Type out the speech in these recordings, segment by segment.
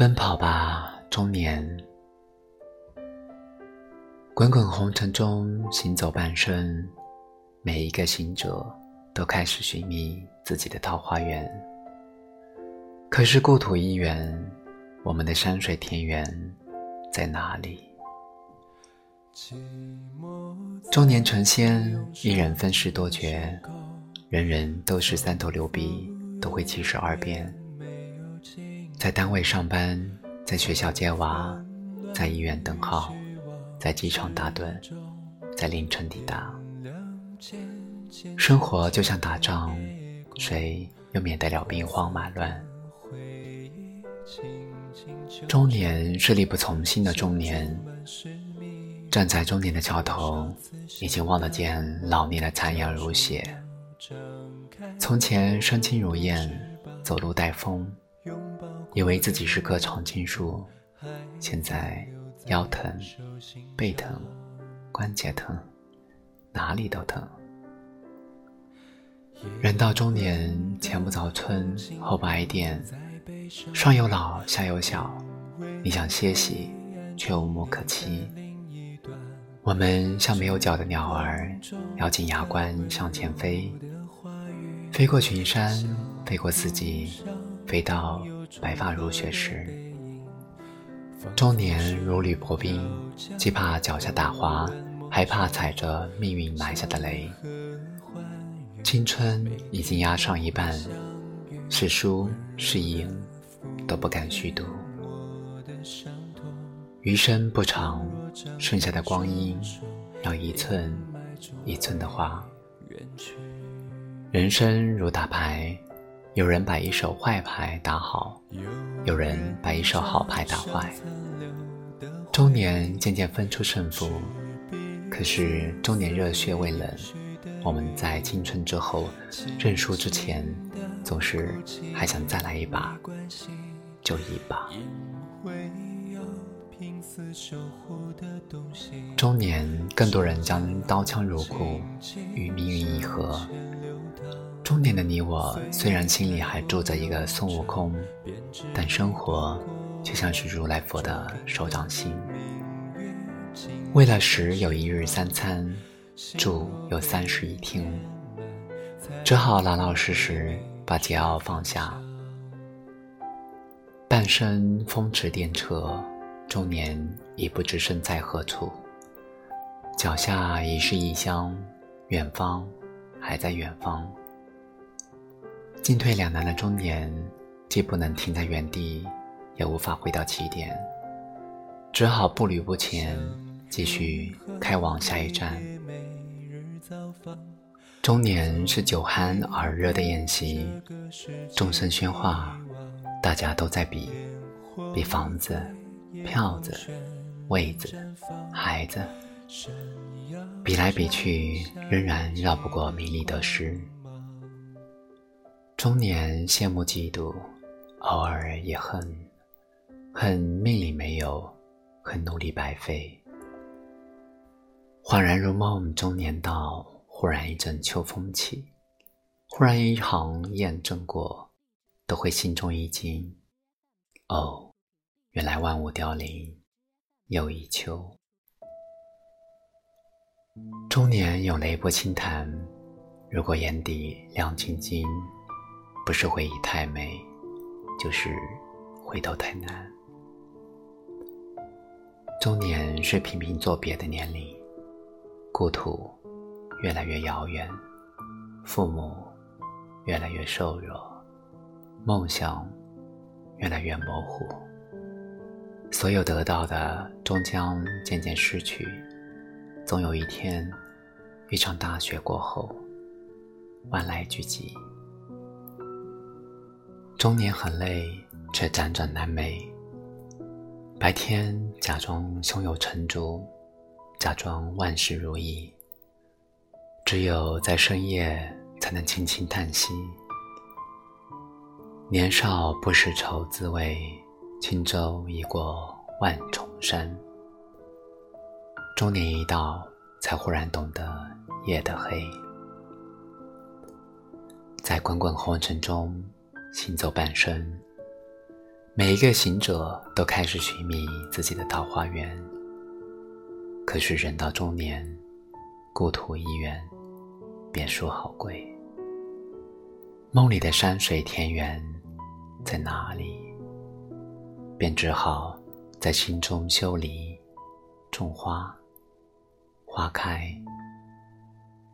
奔跑吧，中年！滚滚红尘中行走半生，每一个行者都开始寻觅自己的桃花源。可是故土一远，我们的山水田园在哪里？中年成仙，一人分饰多角，人人都是三头六臂，都会七十二变。在单位上班，在学校接娃，在医院等号，在机场打盹，在凌晨抵达。生活就像打仗，谁又免得了兵荒马乱？中年是力不从心的中年，站在中年的桥头，已经望得见老年的残阳如血。从前身轻如燕，走路带风。以为自己是棵常青树，现在腰疼、背疼、关节疼，哪里都疼。人到中年，前不着村后不挨店，上有老下有小，你想歇息，却无木可栖。我们像没有脚的鸟儿，咬紧牙关向前飞，飞过群山，飞过四季，飞到。白发如雪时，中年如履薄冰，既怕脚下打滑，还怕踩着命运埋下的雷。青春已经压上一半，是输是赢都不敢虚度。余生不长，剩下的光阴要一寸一寸的花。人生如打牌。有人把一手坏牌打好，有人把一手好牌打坏。中年渐渐分出胜负，可是中年热血未冷，我们在青春之后认输之前，总是还想再来一把，就一把。中年更多人将刀枪入库，与命运一合。中年的你我，虽然心里还住着一个孙悟空，但生活却像是如来佛的手掌心。为了食有一日三餐，住有三室一厅，只好老老实实把桀骜放下。半生风驰电掣，中年已不知身在何处，脚下已是异乡，远方还在远方。进退两难的中年，既不能停在原地，也无法回到起点，只好步履不前，继续开往下一站。中年是酒酣耳热的宴席，众声喧哗，大家都在比，比房子、票子、位子、孩子，比来比去，仍然绕不过名利得失。中年羡慕嫉妒，偶尔也恨，恨命里没有，恨努力白费。恍然如梦，中年到，忽然一阵秋风起，忽然一行雁正过，都会心中一惊。哦，原来万物凋零，又一秋。中年有泪不轻弹，如果眼底亮晶晶。不是回忆太美，就是回头太难。中年是频频作别的年龄，故土越来越遥远，父母越来越瘦弱，梦想越来越模糊。所有得到的终将渐渐失去，总有一天，一场大雪过后，万籁俱寂。中年很累，却辗转难寐。白天假装胸有成竹，假装万事如意，只有在深夜才能轻轻叹息。年少不识愁滋味，轻舟已过万重山。中年一到，才忽然懂得夜的黑，在滚滚红尘中。行走半生，每一个行者都开始寻觅自己的桃花源。可是人到中年，故土一远，别墅好贵。梦里的山水田园在哪里？便只好在心中修篱，种花，花开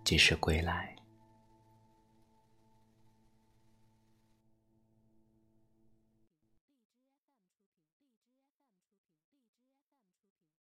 即是归来。